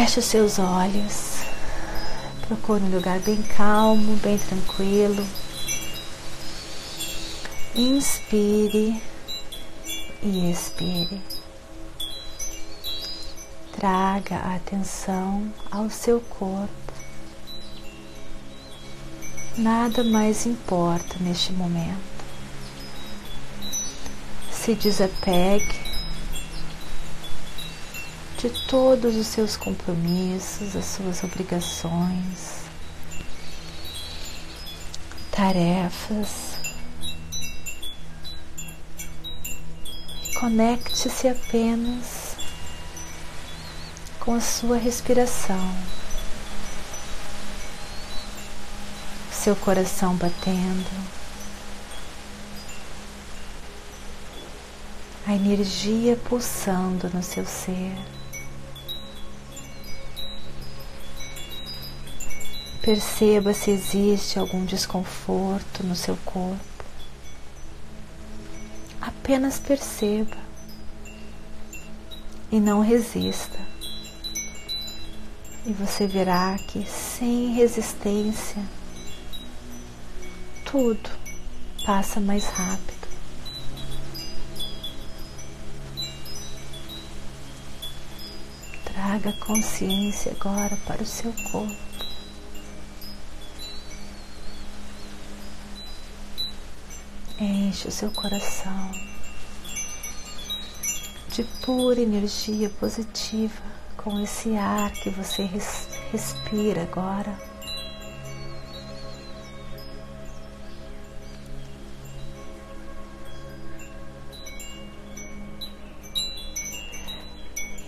Feche os seus olhos. Procure um lugar bem calmo, bem tranquilo. Inspire e expire. Traga a atenção ao seu corpo. Nada mais importa neste momento. Se desapegue de todos os seus compromissos, as suas obrigações, tarefas. Conecte-se apenas com a sua respiração, seu coração batendo, a energia pulsando no seu ser. Perceba se existe algum desconforto no seu corpo. Apenas perceba e não resista. E você verá que sem resistência tudo passa mais rápido. Traga consciência agora para o seu corpo. Enche o seu coração de pura energia positiva com esse ar que você res respira agora.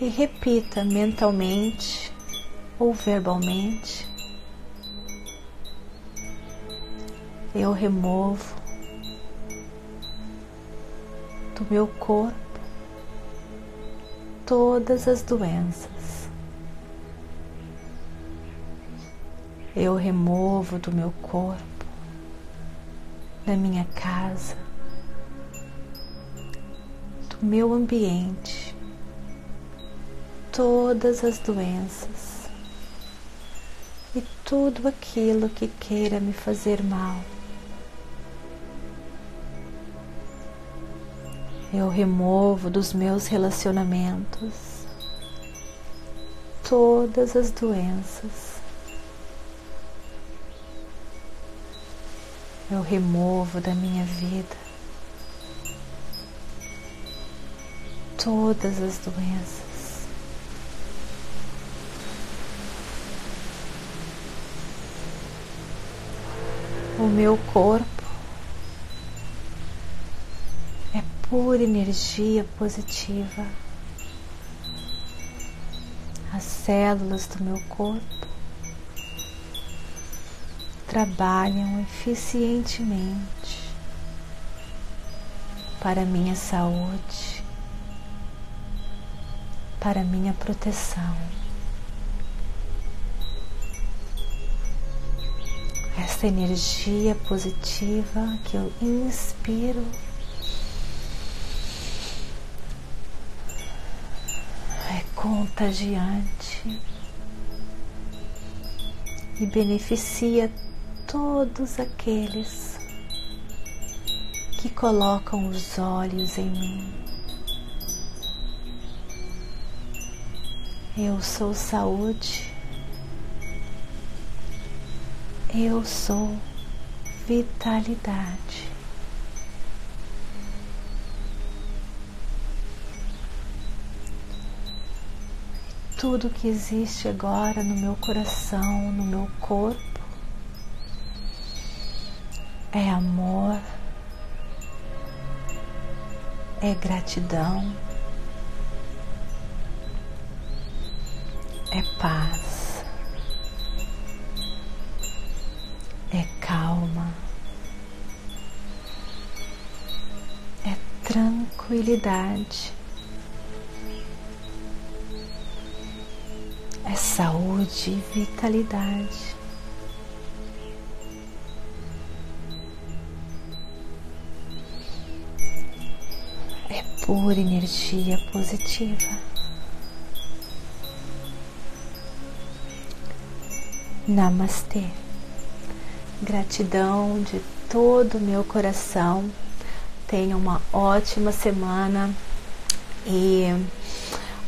E repita mentalmente ou verbalmente: Eu removo do meu corpo todas as doenças. Eu removo do meu corpo, da minha casa, do meu ambiente, todas as doenças e tudo aquilo que queira me fazer mal. Eu removo dos meus relacionamentos todas as doenças. Eu removo da minha vida todas as doenças. O meu corpo pura energia positiva. As células do meu corpo trabalham eficientemente para minha saúde, para minha proteção. Essa energia positiva que eu inspiro contagiante e beneficia todos aqueles que colocam os olhos em mim. Eu sou saúde, eu sou vitalidade. Tudo que existe agora no meu coração, no meu corpo, é amor, é gratidão, é paz, é calma, é tranquilidade. Saúde e vitalidade. É pura energia positiva. Namastê. Gratidão de todo o meu coração. Tenha uma ótima semana e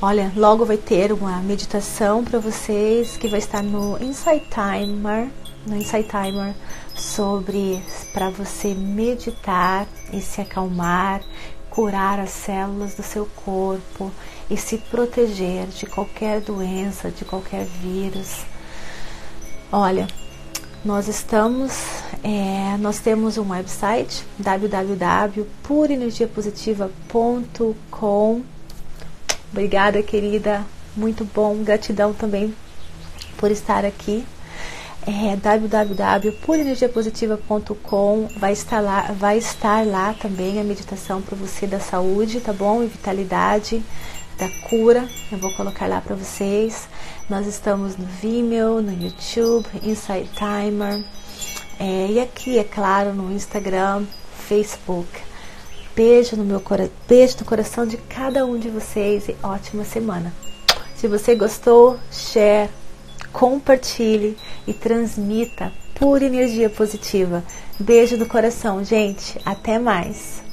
olha, logo vai ter uma meditação para vocês que vai estar no Insight Timer, no Insight Timer sobre para você meditar e se acalmar, curar as células do seu corpo e se proteger de qualquer doença, de qualquer vírus. Olha, nós estamos, é, nós temos um website www.purenergiapositiva.com. Obrigada, querida, muito bom, gratidão também por estar aqui. É www.purenergiapositiva.com vai estar lá, vai estar lá também a meditação para você da saúde, tá bom? E vitalidade, da cura. Eu vou colocar lá para vocês. Nós estamos no Vimeo, no YouTube, Inside Timer é, e aqui, é claro, no Instagram, Facebook. Beijo no meu beijo no coração de cada um de vocês e ótima semana. Se você gostou, share, compartilhe e transmita pura energia positiva. Beijo no coração, gente. Até mais.